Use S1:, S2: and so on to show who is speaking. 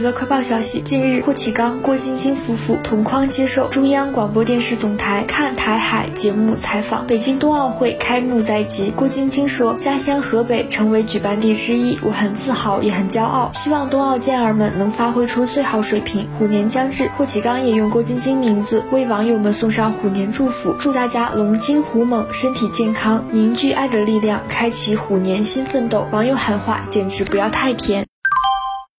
S1: 娱乐快报消息近日霍启刚郭晶晶夫妇同框接受中央广播电视总台看台海节目采访。北京冬奥会开幕在即郭晶晶说家乡河北成为举办地之一我很自豪也很骄傲。希望冬奥健儿们能发挥出最好水平虎年将至。霍启刚也用郭晶晶名字为网友们送上虎年祝福祝大家龙精虎猛身体健康凝聚爱的力量开启虎年新奋斗。网友喊话简直不要太甜